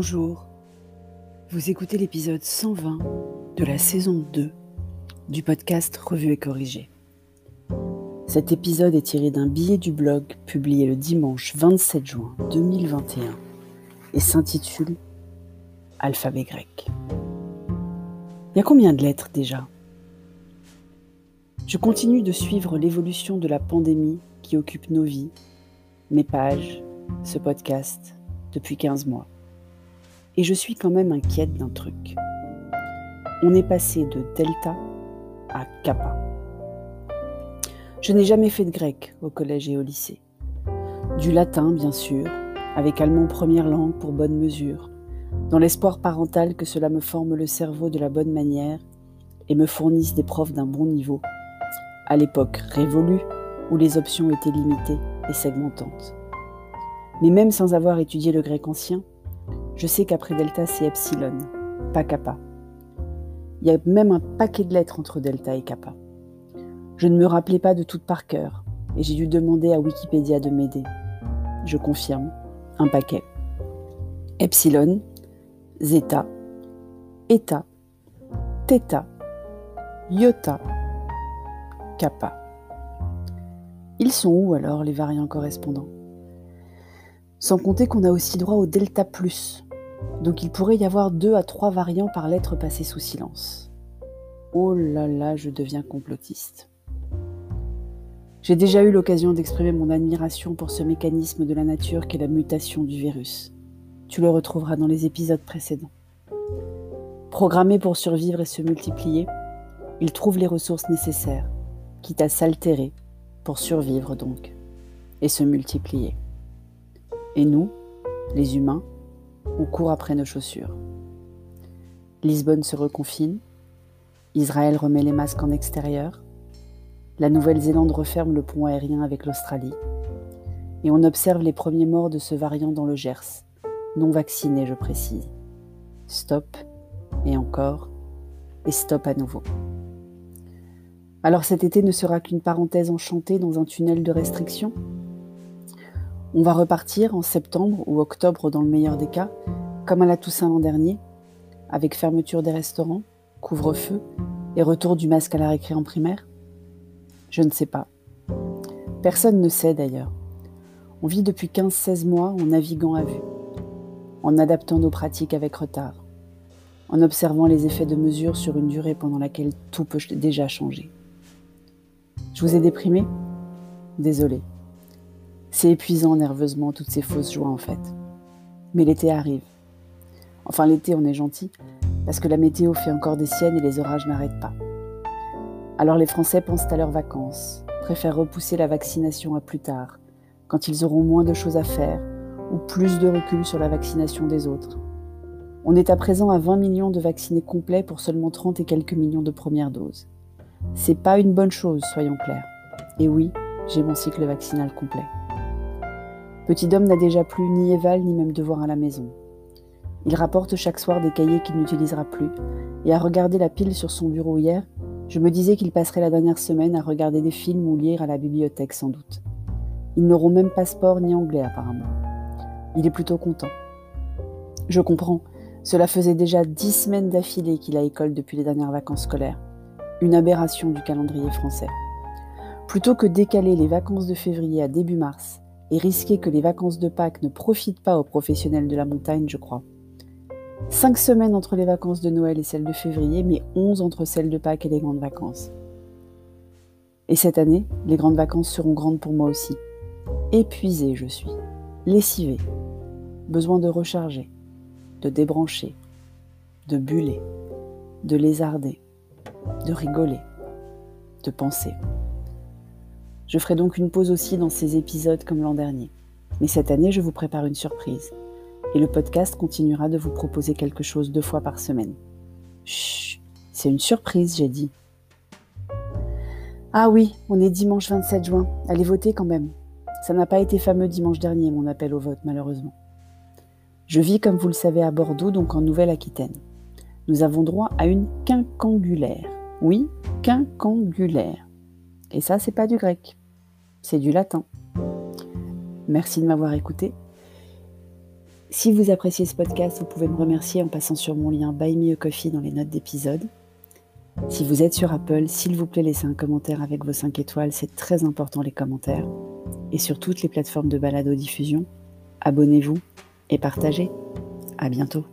Bonjour, vous écoutez l'épisode 120 de la saison 2 du podcast Revue et Corrigé. Cet épisode est tiré d'un billet du blog publié le dimanche 27 juin 2021 et s'intitule Alphabet grec. Il y a combien de lettres déjà? Je continue de suivre l'évolution de la pandémie qui occupe nos vies, mes pages, ce podcast depuis 15 mois. Et je suis quand même inquiète d'un truc. On est passé de delta à kappa. Je n'ai jamais fait de grec au collège et au lycée. Du latin, bien sûr, avec allemand première langue pour bonne mesure, dans l'espoir parental que cela me forme le cerveau de la bonne manière et me fournisse des profs d'un bon niveau, à l'époque révolue où les options étaient limitées et segmentantes. Mais même sans avoir étudié le grec ancien, je sais qu'après delta c'est epsilon, pas kappa. Il y a même un paquet de lettres entre delta et kappa. Je ne me rappelais pas de toutes par cœur et j'ai dû demander à Wikipédia de m'aider. Je confirme, un paquet. Epsilon, zeta, eta, theta, iota, kappa. Ils sont où alors les variants correspondants? Sans compter qu'on a aussi droit au delta plus, donc il pourrait y avoir deux à trois variants par lettre passée sous silence. Oh là là, je deviens complotiste. J'ai déjà eu l'occasion d'exprimer mon admiration pour ce mécanisme de la nature qu'est la mutation du virus. Tu le retrouveras dans les épisodes précédents. Programmé pour survivre et se multiplier, il trouve les ressources nécessaires, quitte à s'altérer, pour survivre donc, et se multiplier. Et nous, les humains, on court après nos chaussures. Lisbonne se reconfine, Israël remet les masques en extérieur, la Nouvelle-Zélande referme le pont aérien avec l'Australie, et on observe les premiers morts de ce variant dans le Gers, non vacciné je précise. Stop, et encore, et stop à nouveau. Alors cet été ne sera qu'une parenthèse enchantée dans un tunnel de restrictions? On va repartir en septembre ou octobre dans le meilleur des cas, comme à la Toussaint l'an dernier, avec fermeture des restaurants, couvre-feu et retour du masque à la récré en primaire Je ne sais pas. Personne ne sait d'ailleurs. On vit depuis 15-16 mois en naviguant à vue, en adaptant nos pratiques avec retard, en observant les effets de mesure sur une durée pendant laquelle tout peut déjà changer. Je vous ai déprimé? Désolé. C'est épuisant nerveusement toutes ces fausses joies en fait. Mais l'été arrive. Enfin l'été on est gentil, parce que la météo fait encore des siennes et les orages n'arrêtent pas. Alors les Français pensent à leurs vacances, préfèrent repousser la vaccination à plus tard, quand ils auront moins de choses à faire ou plus de recul sur la vaccination des autres. On est à présent à 20 millions de vaccinés complets pour seulement 30 et quelques millions de premières doses. C'est pas une bonne chose, soyons clairs. Et oui, j'ai mon cycle vaccinal complet. Petit Dom n'a déjà plus ni éval ni même devoir à la maison. Il rapporte chaque soir des cahiers qu'il n'utilisera plus, et à regarder la pile sur son bureau hier, je me disais qu'il passerait la dernière semaine à regarder des films ou lire à la bibliothèque sans doute. Ils n'auront même pas sport ni anglais apparemment. Il est plutôt content. Je comprends, cela faisait déjà dix semaines d'affilée qu'il a école depuis les dernières vacances scolaires. Une aberration du calendrier français. Plutôt que décaler les vacances de février à début mars, et risquer que les vacances de Pâques ne profitent pas aux professionnels de la montagne, je crois. Cinq semaines entre les vacances de Noël et celles de février, mais onze entre celles de Pâques et les grandes vacances. Et cette année, les grandes vacances seront grandes pour moi aussi. Épuisée je suis, lessivée, besoin de recharger, de débrancher, de buller, de lézarder, de rigoler, de penser. Je ferai donc une pause aussi dans ces épisodes comme l'an dernier. Mais cette année, je vous prépare une surprise. Et le podcast continuera de vous proposer quelque chose deux fois par semaine. Chut, c'est une surprise, j'ai dit. Ah oui, on est dimanche 27 juin. Allez voter quand même. Ça n'a pas été fameux dimanche dernier, mon appel au vote, malheureusement. Je vis, comme vous le savez, à Bordeaux, donc en Nouvelle-Aquitaine. Nous avons droit à une quincangulaire. Oui, quincangulaire. Et ça, c'est pas du grec c'est du latin. Merci de m'avoir écouté. Si vous appréciez ce podcast, vous pouvez me remercier en passant sur mon lien Buy Me a Coffee dans les notes d'épisode. Si vous êtes sur Apple, s'il vous plaît, laissez un commentaire avec vos 5 étoiles, c'est très important les commentaires. Et sur toutes les plateformes de balado-diffusion, abonnez-vous et partagez. À bientôt.